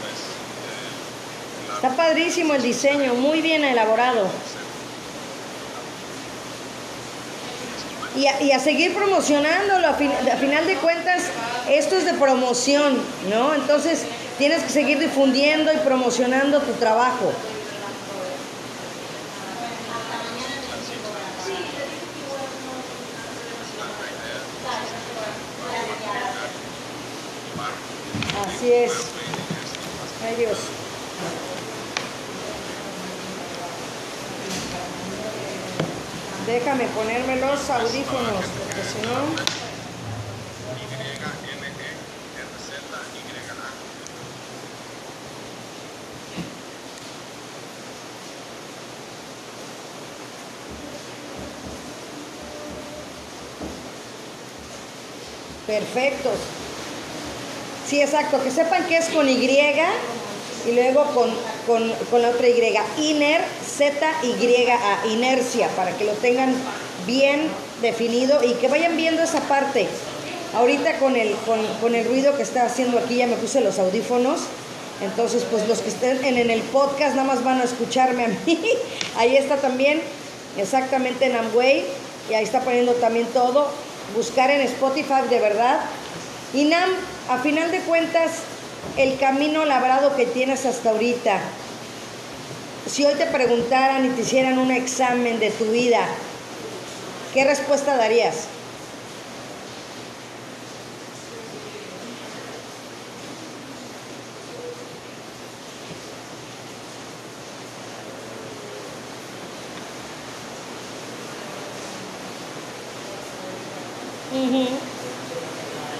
pues eh, la- Está padrísimo el diseño, muy bien elaborado. Y a, y a seguir promocionándolo, a, a final de cuentas, esto es de promoción, ¿no? Entonces tienes que seguir difundiendo y promocionando tu trabajo. Así es. Ay Dios. Déjame ponerme los audífonos, porque si no... Y-N-E-R-Z-Y-A. Perfectos. Sí, exacto, que sepan que es con Y y luego con, con- con la otra Y. Iner, Z, Y, A, inercia, para que lo tengan bien definido y que vayan viendo esa parte. Ahorita con el, con, con el ruido que está haciendo aquí ya me puse los audífonos. Entonces, pues los que estén en, en el podcast nada más van a escucharme a mí. [LAUGHS] Ahí está también, exactamente en Amway. Y ahí está poniendo también todo. Buscar en Spotify de verdad. Y Nam, a final de cuentas, el camino labrado que tienes hasta ahorita. Si hoy te preguntaran y te hicieran un examen de tu vida, ¿qué respuesta darías?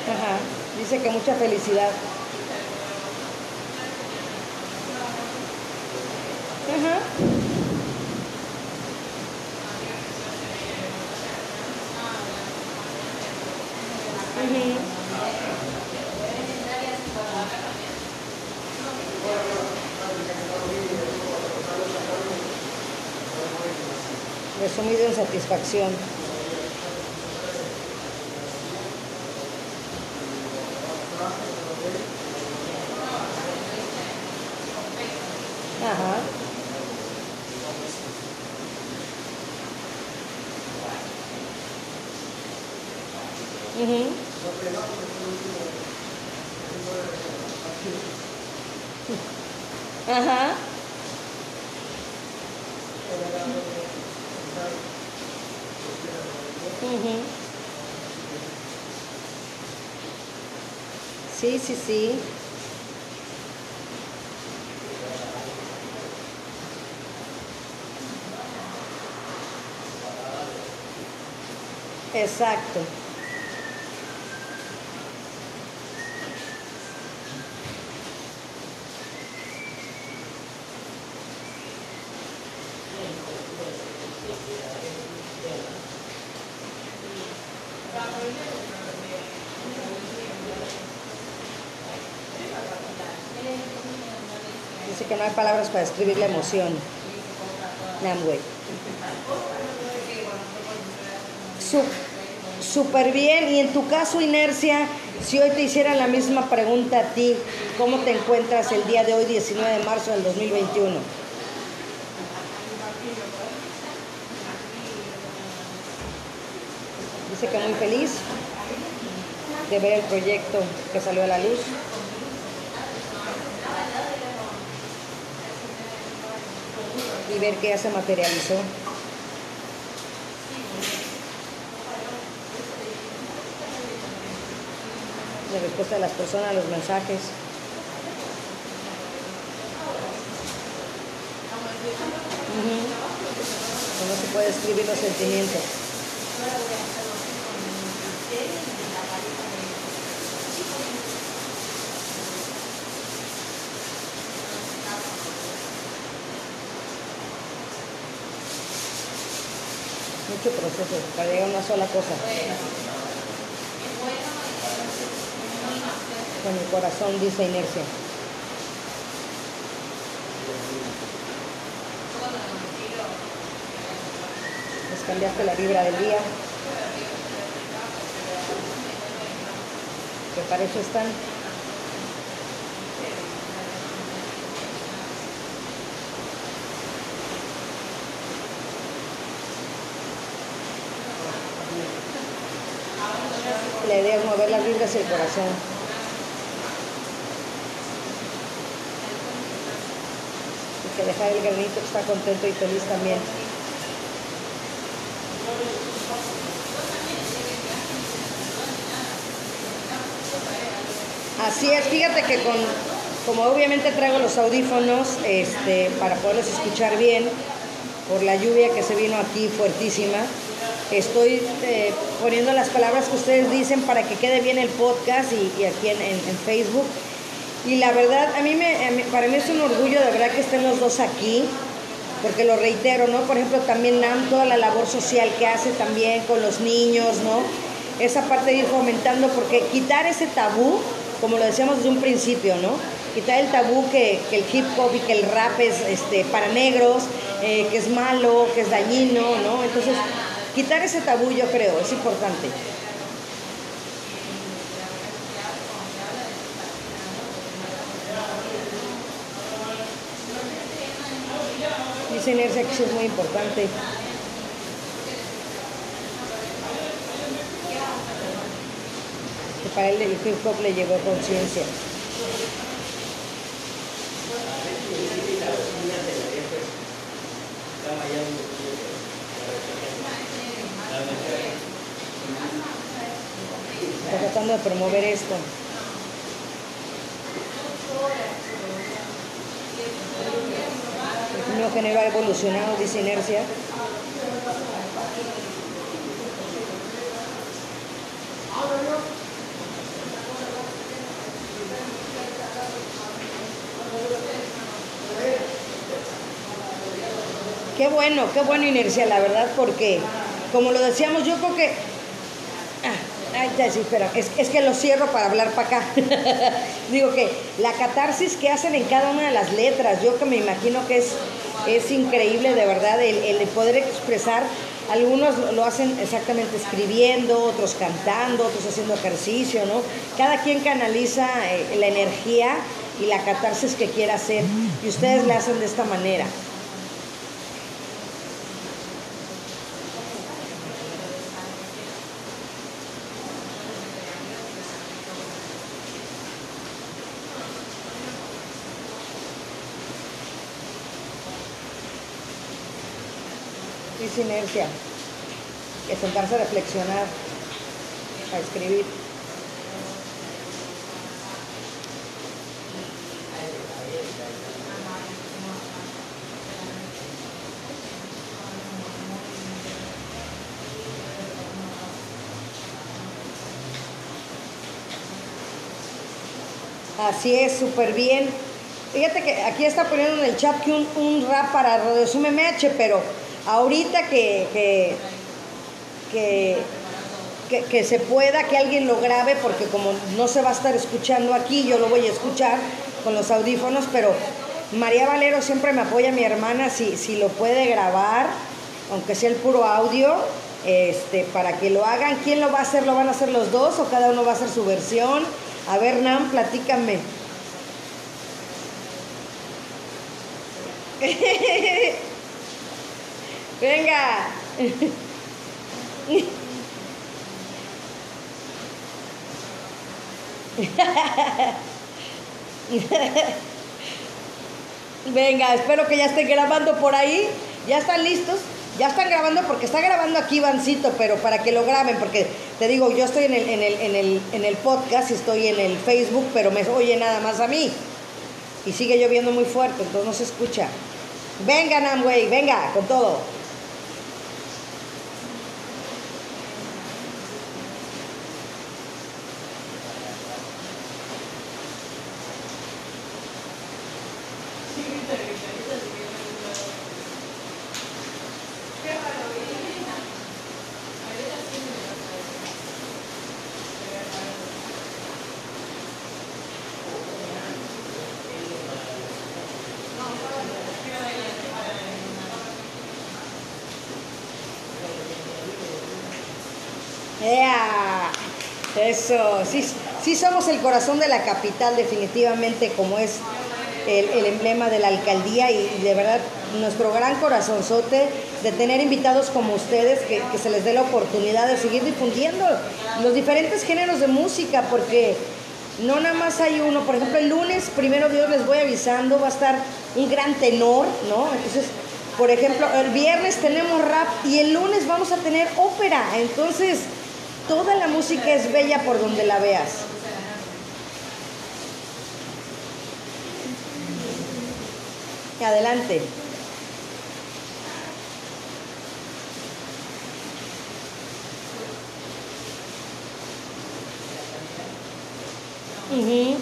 Ajá. Dice que mucha felicidad. Ajá. Resumido en satisfacción. Ajá. Ujú. Ajá. Ujú. Sí, sí. Exacto. Dice que no hay palabras para describir la emoción. Namway. Súper bien. Y en tu caso, Inercia, si hoy te hicieran la misma pregunta a ti, ¿cómo te encuentras el día de hoy, 19 de marzo del 2021? Dice que muy feliz de ver el proyecto que salió a la luz. Y ver que ya se materializó. La respuesta de las personas los mensajes. No se puede escribir los sentimientos. Mucho proceso para llegar a una sola cosa. Con el corazón dice inercia. Les cambiaste la vibra del día. Que para eso están. La idea es mover las el corazón. Y que dejar el granito que está contento y feliz también. Así es, fíjate que con, como obviamente traigo los audífonos este, para poderlos escuchar bien, por la lluvia que se vino aquí fuertísima, estoy eh, poniendo las palabras que ustedes dicen para que quede bien el podcast y, aquí en, Facebook. Y la verdad, a mí me, para mí es un orgullo de verdad que estén los dos aquí, porque lo reitero, ¿no? Por ejemplo, también Nam, toda la labor social que hace también con los niños, ¿no? Esa parte de ir fomentando, porque quitar ese tabú, como lo decíamos desde un principio, ¿no? Quitar el tabú que, que el hip hop y que el rap es este, para negros, eh, que es malo, que es dañino, ¿no? Entonces, quitar ese tabú yo creo, es importante. Esa inercia que es muy importante. Que para él el hip hop le llegó conciencia. Está tratando de promover esto. Género ha evolucionado, dice Inercia. Qué bueno, qué bueno Inercia, la verdad, porque como lo decíamos, yo creo que... Ah, ay, ya sí, espera, es, es, que lo cierro para hablar para acá. [LAUGHS] Digo que la catarsis que hacen en cada una de las letras, yo que me imagino que es, es increíble de verdad el, el poder expresar. Algunos lo hacen exactamente escribiendo, otros cantando, otros haciendo ejercicio, ¿no? Cada quien canaliza eh, la energía y la catarsis que quiera hacer y ustedes la hacen de esta manera. Es inercia, que sentarse a reflexionar, a escribir. Así es, súper bien. Fíjate que aquí está poniendo en el chat que un, rap para Radio MH, pero ahorita que, que, que, que, se pueda, que alguien lo grabe, porque como no se va a estar escuchando aquí, yo lo voy a escuchar con los audífonos, pero María Valero siempre me apoya, mi hermana, si, si lo puede grabar, aunque sea el puro audio, este, para que lo hagan. ¿Quién lo va a hacer? ¿Lo van a hacer los dos o cada uno va a hacer su versión? A ver, Nam, platícame. [LAUGHS] Venga. Venga, espero que ya estén grabando por ahí. ¿Ya están listos? Ya están grabando porque está grabando aquí Ivancito, pero para que lo graben, porque te digo, yo estoy en el, en el, en el, en el podcast y estoy en el Facebook, pero me oye nada más a mí. Y sigue lloviendo muy fuerte, entonces no se escucha. Venga, Namway, venga, con todo. Eso, sí, sí somos el corazón de la capital, definitivamente, como es el, emblema de la alcaldía y, y de verdad nuestro gran corazonzote de tener invitados como ustedes, que, que se les dé la oportunidad de seguir difundiendo los diferentes géneros de música, porque no nada más hay uno, por ejemplo, el lunes, primero Dios les voy avisando, va a estar un gran tenor, ¿no? Entonces, por ejemplo, el viernes tenemos rap y el lunes vamos a tener ópera, entonces toda la música es bella por donde la veas. Adelante. Ujú.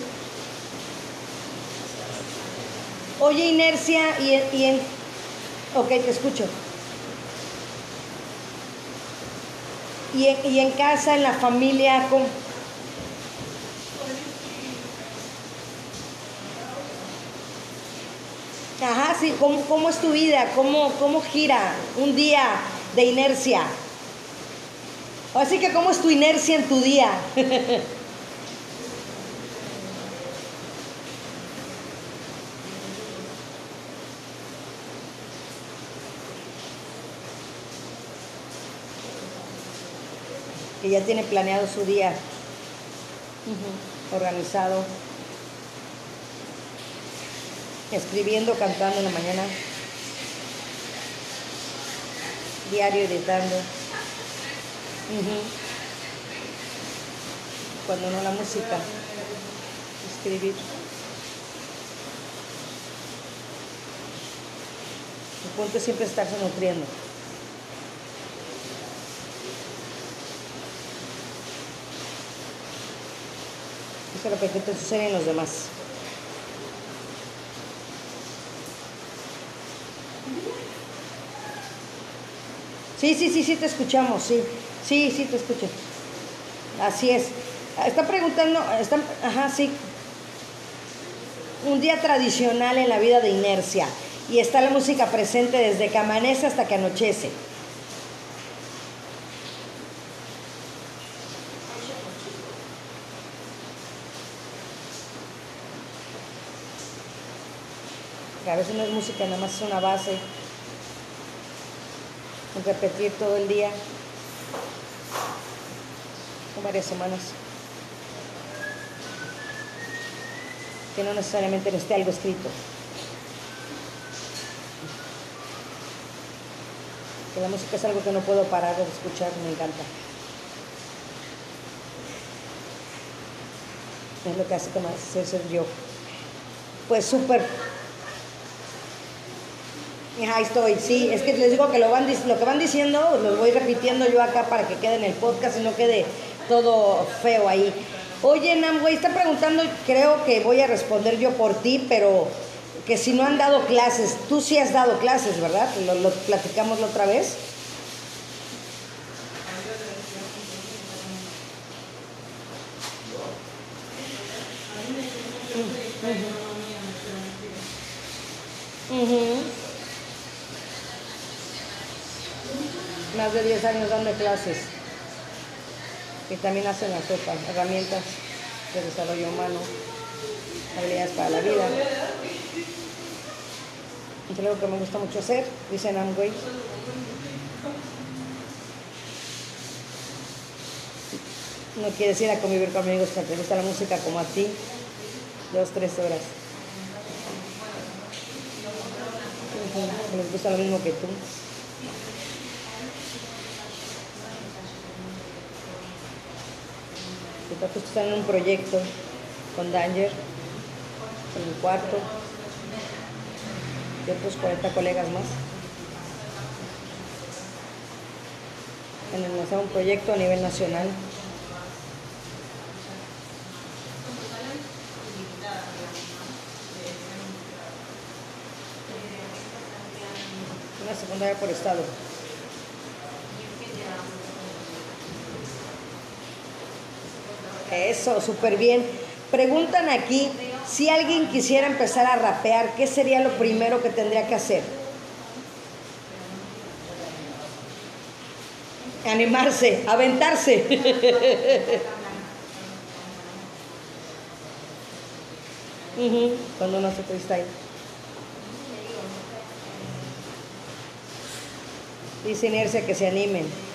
Oye, inercia, y y en- Ok, te escucho. Y en, y en casa, en la familia, ¿cómo? Ajá, sí, ¿cómo, cómo es tu vida? ¿Cómo, ¿Cómo gira un día de inercia? Así que, ¿cómo es tu inercia en tu día? [LAUGHS] que ya tiene planeado su día organizado, escribiendo, cantando en la mañana, diario editando. Ujú. Cuando no la música, escribir. El punto es siempre estarse nutriendo. Eso es lo que te en los demás. Sí, sí, sí, sí, te escuchamos, sí. Sí, sí, te escucho. Así es. Está preguntando, están, ajá, sí. Un día tradicional en la vida de inercia. Y está la música presente desde que amanece hasta que anochece. A veces no es música, nada más es una base. Repetir todo el día. Son varias semanas. Que no necesariamente no esté algo escrito. Que la música es algo que no puedo parar de escuchar, me encanta. Es lo que hace como ser yo. Pues súper Ahí estoy, sí, es que les digo que lo, van, lo que van diciendo lo voy repitiendo yo acá para que quede en el podcast y no quede todo feo ahí. Oye, Namway, está preguntando, creo que voy a responder yo por ti, pero que si no han dado clases, tú sí has dado clases, ¿verdad? Lo platicamos la otra vez. Más de 10 años dando clases. Y también hacen la sopa, herramientas de desarrollo humano, habilidades para la vida. Es algo que me gusta mucho hacer, dicen Amway. No quieres ir a convivir con amigos que te gusta la música como a ti, dos, tres horas. Les gusta lo mismo que tú. Justo están en un proyecto con Danger, en el cuarto, y otros 40 colegas más. En el lanzar un proyecto a nivel nacional. Una secundaria por estado. Eso, súper bien. Preguntan aquí, si alguien quisiera empezar a rapear, ¿qué sería lo primero que tendría que hacer? Animarse, aventarse. [LAUGHS] Ujú, Cuando uno hace freestyle. Dice Inercia que se animen.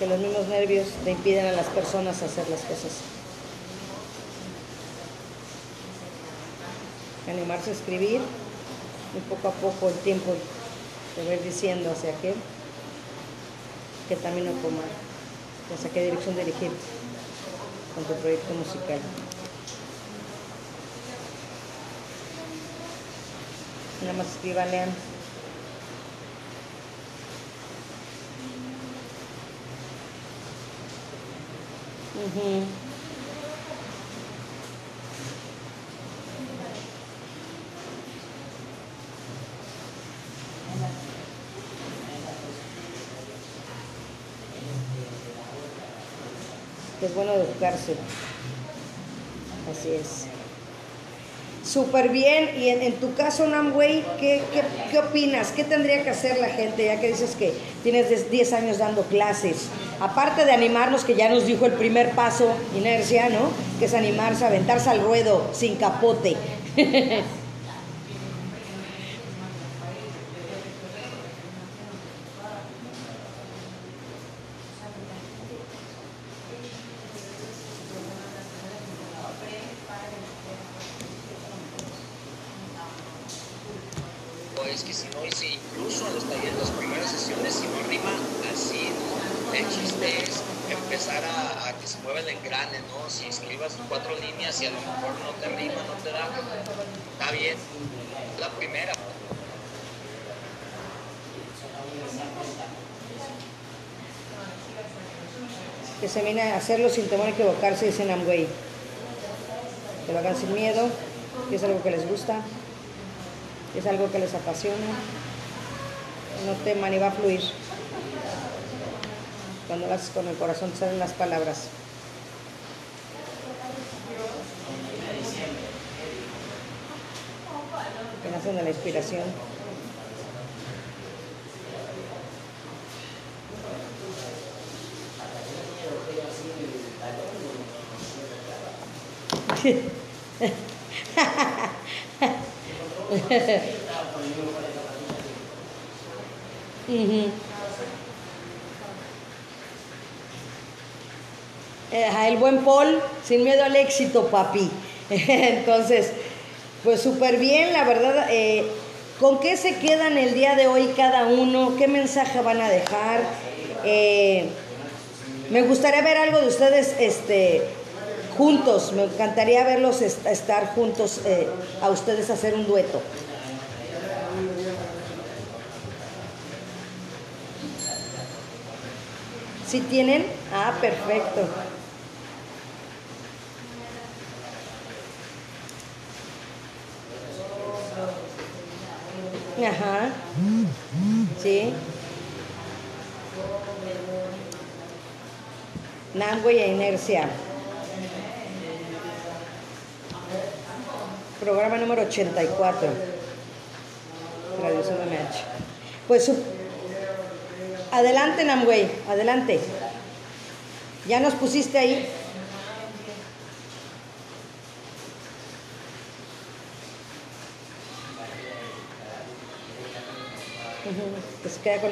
Que los mismos nervios le impiden a las personas hacer las cosas. Animarse a escribir y poco a poco el tiempo te va a ir diciendo hacia qué, qué camino tomar, hacia qué dirección dirigir con tu proyecto musical. Nada más escriban, lean. Ujú. Es bueno educarse. Así es. Súper bien. Y en, en tu caso, Namway, ¿qué, qué, qué opinas? ¿Qué tendría que hacer la gente, ya que dices que tienes des- 10 años dando clases? Aparte de animarnos, que ya nos dijo el primer paso, inercia, ¿no? Que es animarse, aventarse al ruedo sin capote. [LAUGHS] O es que si no, y si incluso en los talleres, las primeras sesiones, si no rima así, ¿no? El chiste es empezar a, a que se mueva el engrane, ¿no? Si escribas cuatro líneas y a lo mejor no te rima, no te da, está bien. La primera, que se viene a hacerlo sin temor a equivocarse, dice Namway. Que lo hagan sin miedo, que es algo que les gusta, que es algo que les apasiona. No teman y va a fluir. Cuando lo haces con el corazón salen las palabras. Que nacen de la inspiración. Eh, el buen Paul, sin miedo al éxito, papi. [LAUGHS] Entonces, pues súper bien, la verdad. eh, ¿Con qué se quedan el día de hoy cada uno? ¿Qué mensaje van a dejar? Eh, me gustaría ver algo de ustedes este, juntos. Me encantaría verlos est- estar juntos, eh, a ustedes hacer un dueto. ¿Sí tienen? Ah, perfecto. Ajá. Sí. Nambo y inercia. Programa número 84. Radio MH. Pues adelante, Namway, adelante. Ya nos pusiste ahí. Queda con